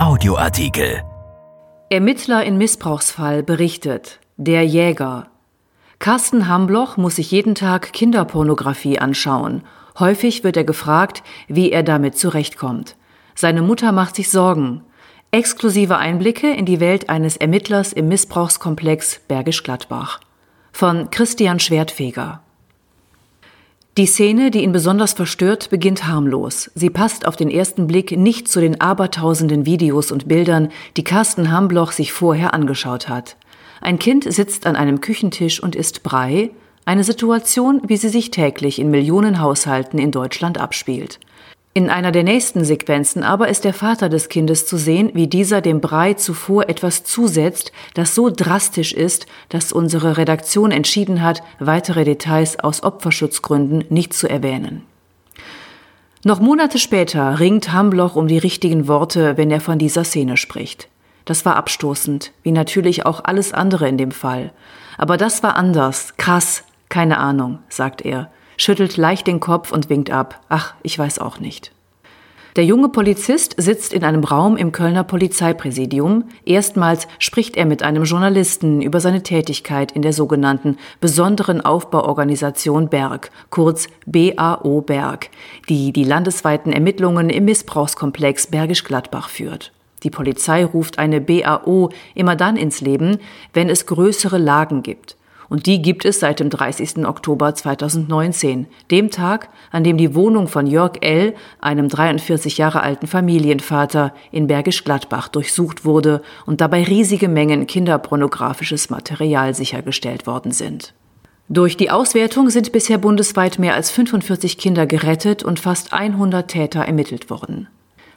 Audioartikel. Ermittler in Missbrauchsfall berichtet. Der Jäger. Carsten Hambloch muss sich jeden Tag Kinderpornografie anschauen. Häufig wird er gefragt, wie er damit zurechtkommt. Seine Mutter macht sich Sorgen. Exklusive Einblicke in die Welt eines Ermittlers im Missbrauchskomplex Bergisch Gladbach. Von Christian Schwertfeger. Die Szene, die ihn besonders verstört, beginnt harmlos. Sie passt auf den ersten Blick nicht zu den abertausenden Videos und Bildern, die Carsten Hambloch sich vorher angeschaut hat. Ein Kind sitzt an einem Küchentisch und isst Brei, eine Situation, wie sie sich täglich in Millionen Haushalten in Deutschland abspielt. In einer der nächsten Sequenzen aber ist der Vater des Kindes zu sehen, wie dieser dem Brei zuvor etwas zusetzt, das so drastisch ist, dass unsere Redaktion entschieden hat, weitere Details aus Opferschutzgründen nicht zu erwähnen. Noch Monate später ringt Hambloch um die richtigen Worte, wenn er von dieser Szene spricht. Das war abstoßend, wie natürlich auch alles andere in dem Fall. Aber das war anders, krass, keine Ahnung, sagt er schüttelt leicht den Kopf und winkt ab. Ach, ich weiß auch nicht. Der junge Polizist sitzt in einem Raum im Kölner Polizeipräsidium. Erstmals spricht er mit einem Journalisten über seine Tätigkeit in der sogenannten Besonderen Aufbauorganisation Berg, kurz BAO Berg, die die landesweiten Ermittlungen im Missbrauchskomplex Bergisch Gladbach führt. Die Polizei ruft eine BAO immer dann ins Leben, wenn es größere Lagen gibt. Und die gibt es seit dem 30. Oktober 2019, dem Tag, an dem die Wohnung von Jörg L., einem 43 Jahre alten Familienvater, in Bergisch Gladbach durchsucht wurde und dabei riesige Mengen kinderpornografisches Material sichergestellt worden sind. Durch die Auswertung sind bisher bundesweit mehr als 45 Kinder gerettet und fast 100 Täter ermittelt worden.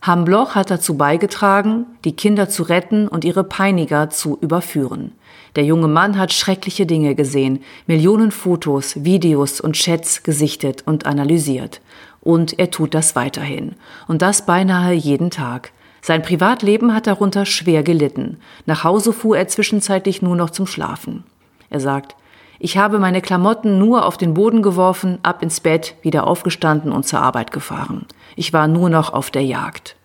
Hambloch hat dazu beigetragen, die Kinder zu retten und ihre Peiniger zu überführen. Der junge Mann hat schreckliche Dinge gesehen, Millionen Fotos, Videos und Chats gesichtet und analysiert. Und er tut das weiterhin. Und das beinahe jeden Tag. Sein Privatleben hat darunter schwer gelitten. Nach Hause fuhr er zwischenzeitlich nur noch zum Schlafen. Er sagt, ich habe meine Klamotten nur auf den Boden geworfen, ab ins Bett, wieder aufgestanden und zur Arbeit gefahren. Ich war nur noch auf der Jagd.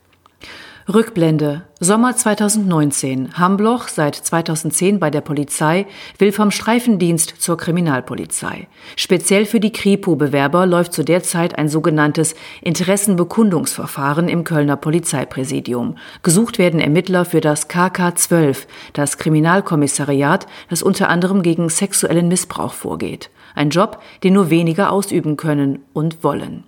Rückblende. Sommer 2019. Hambloch, seit 2010 bei der Polizei, will vom Streifendienst zur Kriminalpolizei. Speziell für die Kripo-Bewerber läuft zu der Zeit ein sogenanntes Interessenbekundungsverfahren im Kölner Polizeipräsidium. Gesucht werden Ermittler für das KK 12, das Kriminalkommissariat, das unter anderem gegen sexuellen Missbrauch vorgeht. Ein Job, den nur wenige ausüben können und wollen.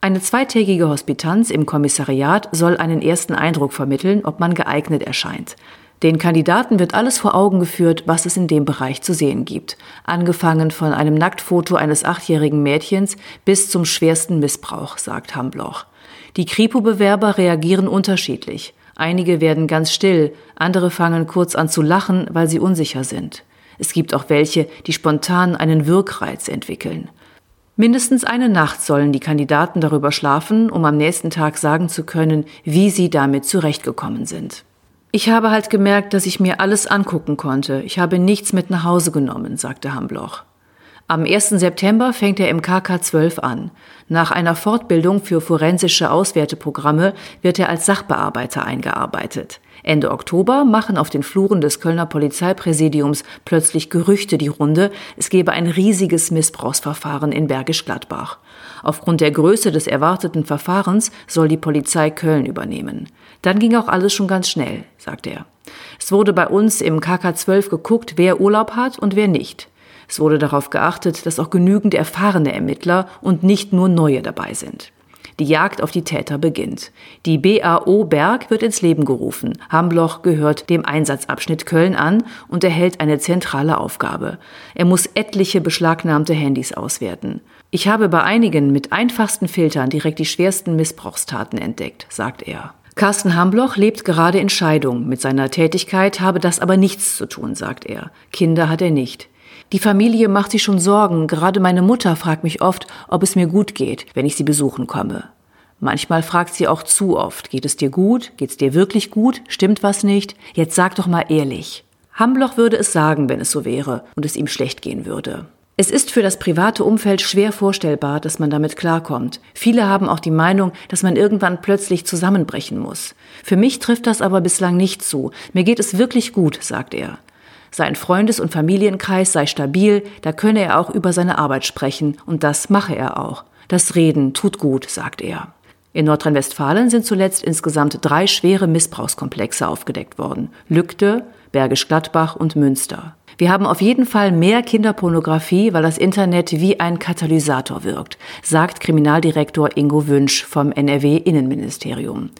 Eine zweitägige Hospitanz im Kommissariat soll einen ersten Eindruck vermitteln, ob man geeignet erscheint. Den Kandidaten wird alles vor Augen geführt, was es in dem Bereich zu sehen gibt, angefangen von einem Nacktfoto eines achtjährigen Mädchens bis zum schwersten Missbrauch, sagt Hambloch. Die Kripo-Bewerber reagieren unterschiedlich. Einige werden ganz still, andere fangen kurz an zu lachen, weil sie unsicher sind. Es gibt auch welche, die spontan einen Wirkreiz entwickeln. Mindestens eine Nacht sollen die Kandidaten darüber schlafen, um am nächsten Tag sagen zu können, wie sie damit zurechtgekommen sind. Ich habe halt gemerkt, dass ich mir alles angucken konnte. Ich habe nichts mit nach Hause genommen, sagte Hambloch. Am 1. September fängt er im KK 12 an. Nach einer Fortbildung für forensische Auswerteprogramme wird er als Sachbearbeiter eingearbeitet. Ende Oktober machen auf den Fluren des Kölner Polizeipräsidiums plötzlich Gerüchte die Runde, es gebe ein riesiges Missbrauchsverfahren in Bergisch Gladbach. Aufgrund der Größe des erwarteten Verfahrens soll die Polizei Köln übernehmen. Dann ging auch alles schon ganz schnell, sagt er. Es wurde bei uns im KK 12 geguckt, wer Urlaub hat und wer nicht. Es wurde darauf geachtet, dass auch genügend erfahrene Ermittler und nicht nur neue dabei sind. Die Jagd auf die Täter beginnt. Die BAO Berg wird ins Leben gerufen. Hambloch gehört dem Einsatzabschnitt Köln an und erhält eine zentrale Aufgabe. Er muss etliche beschlagnahmte Handys auswerten. Ich habe bei einigen mit einfachsten Filtern direkt die schwersten Missbrauchstaten entdeckt, sagt er. Carsten Hambloch lebt gerade in Scheidung. Mit seiner Tätigkeit habe das aber nichts zu tun, sagt er. Kinder hat er nicht. Die Familie macht sich schon Sorgen. Gerade meine Mutter fragt mich oft, ob es mir gut geht, wenn ich sie besuchen komme. Manchmal fragt sie auch zu oft, geht es dir gut? Geht's dir wirklich gut? Stimmt was nicht? Jetzt sag doch mal ehrlich. Hambloch würde es sagen, wenn es so wäre und es ihm schlecht gehen würde. Es ist für das private Umfeld schwer vorstellbar, dass man damit klarkommt. Viele haben auch die Meinung, dass man irgendwann plötzlich zusammenbrechen muss. Für mich trifft das aber bislang nicht zu. Mir geht es wirklich gut, sagt er. Sein Freundes- und Familienkreis sei stabil, da könne er auch über seine Arbeit sprechen, und das mache er auch. Das Reden tut gut, sagt er. In Nordrhein-Westfalen sind zuletzt insgesamt drei schwere Missbrauchskomplexe aufgedeckt worden. Lügde, Bergisch Gladbach und Münster. Wir haben auf jeden Fall mehr Kinderpornografie, weil das Internet wie ein Katalysator wirkt, sagt Kriminaldirektor Ingo Wünsch vom NRW Innenministerium.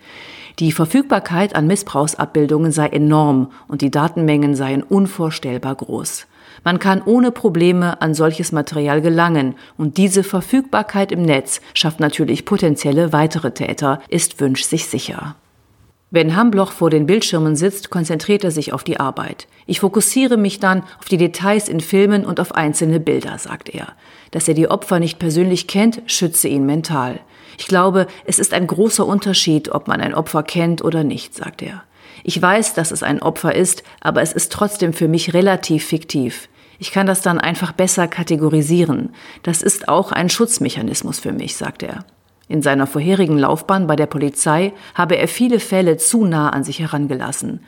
Die Verfügbarkeit an Missbrauchsabbildungen sei enorm und die Datenmengen seien unvorstellbar groß. Man kann ohne Probleme an solches Material gelangen und diese Verfügbarkeit im Netz schafft natürlich potenzielle weitere Täter, ist Wünsch sich sicher. Wenn Hambloch vor den Bildschirmen sitzt, konzentriert er sich auf die Arbeit. Ich fokussiere mich dann auf die Details in Filmen und auf einzelne Bilder, sagt er. Dass er die Opfer nicht persönlich kennt, schütze ihn mental. Ich glaube, es ist ein großer Unterschied, ob man ein Opfer kennt oder nicht, sagt er. Ich weiß, dass es ein Opfer ist, aber es ist trotzdem für mich relativ fiktiv. Ich kann das dann einfach besser kategorisieren. Das ist auch ein Schutzmechanismus für mich, sagt er. In seiner vorherigen Laufbahn bei der Polizei habe er viele Fälle zu nah an sich herangelassen.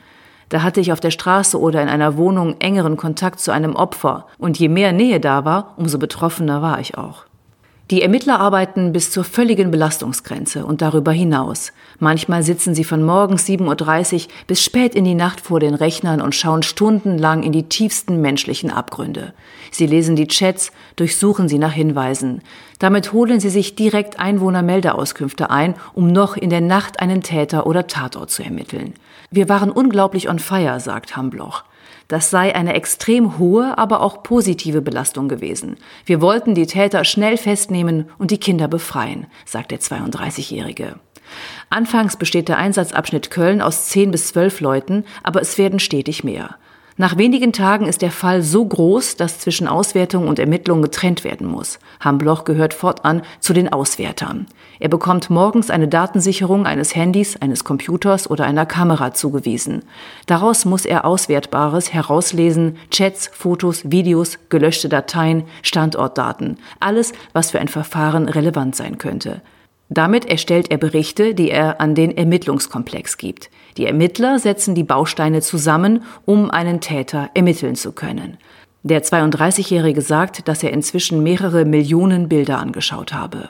Da hatte ich auf der Straße oder in einer Wohnung engeren Kontakt zu einem Opfer, und je mehr Nähe da war, umso betroffener war ich auch. Die Ermittler arbeiten bis zur völligen Belastungsgrenze und darüber hinaus. Manchmal sitzen sie von morgens 7.30 Uhr bis spät in die Nacht vor den Rechnern und schauen stundenlang in die tiefsten menschlichen Abgründe. Sie lesen die Chats, durchsuchen sie nach Hinweisen. Damit holen sie sich direkt Einwohnermeldeauskünfte ein, um noch in der Nacht einen Täter oder Tatort zu ermitteln. Wir waren unglaublich on fire, sagt Hambloch. Das sei eine extrem hohe, aber auch positive Belastung gewesen. Wir wollten die Täter schnell festnehmen und die Kinder befreien, sagt der 32-Jährige. Anfangs besteht der Einsatzabschnitt Köln aus 10 bis 12 Leuten, aber es werden stetig mehr. Nach wenigen Tagen ist der Fall so groß, dass zwischen Auswertung und Ermittlung getrennt werden muss. Hambloch gehört fortan zu den Auswertern. Er bekommt morgens eine Datensicherung eines Handys, eines Computers oder einer Kamera zugewiesen. Daraus muss er Auswertbares herauslesen, Chats, Fotos, Videos, gelöschte Dateien, Standortdaten, alles, was für ein Verfahren relevant sein könnte. Damit erstellt er Berichte, die er an den Ermittlungskomplex gibt. Die Ermittler setzen die Bausteine zusammen, um einen Täter ermitteln zu können. Der 32-Jährige sagt, dass er inzwischen mehrere Millionen Bilder angeschaut habe.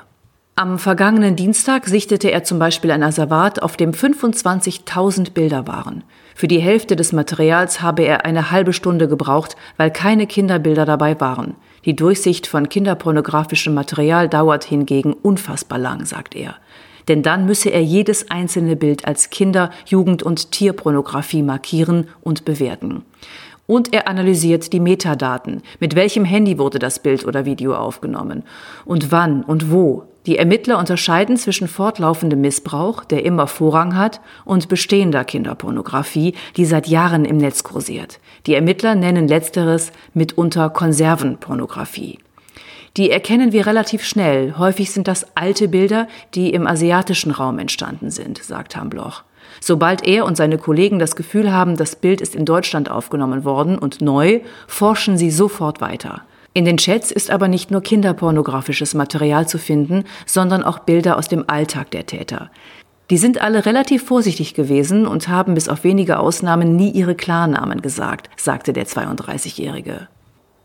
Am vergangenen Dienstag sichtete er zum Beispiel ein Asservat, auf dem 25.000 Bilder waren. Für die Hälfte des Materials habe er eine halbe Stunde gebraucht, weil keine Kinderbilder dabei waren. Die Durchsicht von kinderpornografischem Material dauert hingegen unfassbar lang, sagt er. Denn dann müsse er jedes einzelne Bild als Kinder-, Jugend- und Tierpornografie markieren und bewerten. Und er analysiert die Metadaten. Mit welchem Handy wurde das Bild oder Video aufgenommen? Und wann und wo? Die Ermittler unterscheiden zwischen fortlaufendem Missbrauch, der immer Vorrang hat, und bestehender Kinderpornografie, die seit Jahren im Netz kursiert. Die Ermittler nennen letzteres mitunter Konservenpornografie. Die erkennen wir relativ schnell. Häufig sind das alte Bilder, die im asiatischen Raum entstanden sind, sagt Hambloch. Sobald er und seine Kollegen das Gefühl haben, das Bild ist in Deutschland aufgenommen worden und neu, forschen sie sofort weiter. In den Chats ist aber nicht nur kinderpornografisches Material zu finden, sondern auch Bilder aus dem Alltag der Täter. Die sind alle relativ vorsichtig gewesen und haben bis auf wenige Ausnahmen nie ihre Klarnamen gesagt, sagte der 32-Jährige.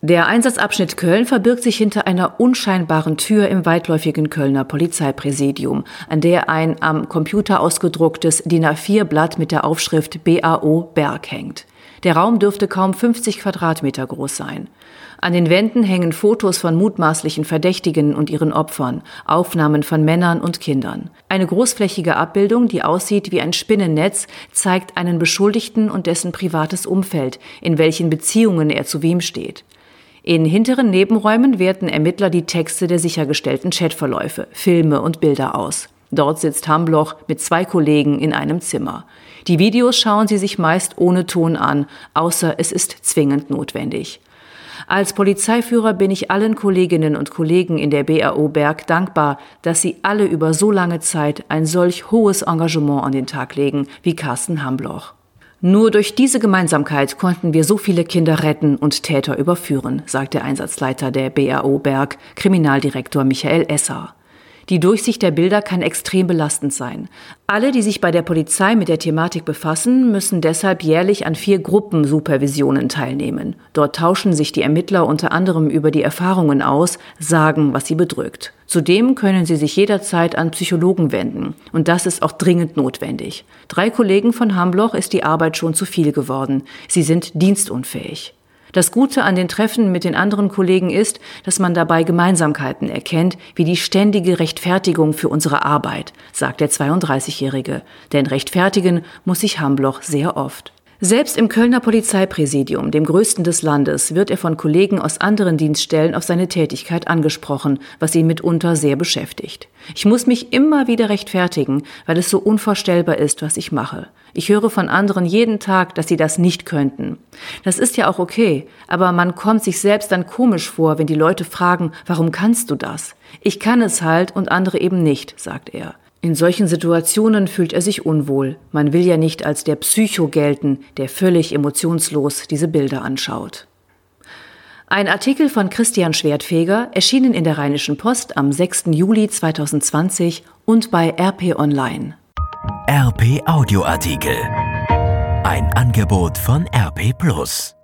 Der Einsatzabschnitt Köln verbirgt sich hinter einer unscheinbaren Tür im weitläufigen Kölner Polizeipräsidium, an der ein am Computer ausgedrucktes DIN A4-Blatt mit der Aufschrift BAO Berg hängt. Der Raum dürfte kaum 50 Quadratmeter groß sein. An den Wänden hängen Fotos von mutmaßlichen Verdächtigen und ihren Opfern, Aufnahmen von Männern und Kindern. Eine großflächige Abbildung, die aussieht wie ein Spinnennetz, zeigt einen Beschuldigten und dessen privates Umfeld, in welchen Beziehungen er zu wem steht. In hinteren Nebenräumen werten Ermittler die Texte der sichergestellten Chatverläufe, Filme und Bilder aus. Dort sitzt Hambloch mit zwei Kollegen in einem Zimmer. Die Videos schauen sie sich meist ohne Ton an, außer es ist zwingend notwendig. Als Polizeiführer bin ich allen Kolleginnen und Kollegen in der BAO Berg dankbar, dass sie alle über so lange Zeit ein solch hohes Engagement an den Tag legen wie Carsten Hambloch. Nur durch diese Gemeinsamkeit konnten wir so viele Kinder retten und Täter überführen, sagt der Einsatzleiter der BAO Berg, Kriminaldirektor Michael Esser. Die Durchsicht der Bilder kann extrem belastend sein. Alle, die sich bei der Polizei mit der Thematik befassen, müssen deshalb jährlich an vier Gruppensupervisionen teilnehmen. Dort tauschen sich die Ermittler unter anderem über die Erfahrungen aus, sagen, was sie bedrückt. Zudem können sie sich jederzeit an Psychologen wenden. Und das ist auch dringend notwendig. Drei Kollegen von Hambloch ist die Arbeit schon zu viel geworden. Sie sind dienstunfähig. Das Gute an den Treffen mit den anderen Kollegen ist, dass man dabei Gemeinsamkeiten erkennt, wie die ständige Rechtfertigung für unsere Arbeit, sagt der 32-Jährige. Denn rechtfertigen muss sich Hambloch sehr oft. Selbst im Kölner Polizeipräsidium, dem größten des Landes, wird er von Kollegen aus anderen Dienststellen auf seine Tätigkeit angesprochen, was ihn mitunter sehr beschäftigt. Ich muss mich immer wieder rechtfertigen, weil es so unvorstellbar ist, was ich mache. Ich höre von anderen jeden Tag, dass sie das nicht könnten. Das ist ja auch okay, aber man kommt sich selbst dann komisch vor, wenn die Leute fragen, warum kannst du das? Ich kann es halt und andere eben nicht, sagt er. In solchen Situationen fühlt er sich unwohl. Man will ja nicht als der Psycho gelten, der völlig emotionslos diese Bilder anschaut. Ein Artikel von Christian Schwertfeger, erschienen in der Rheinischen Post am 6. Juli 2020 und bei RP Online. RP Audioartikel. Ein Angebot von RP Plus.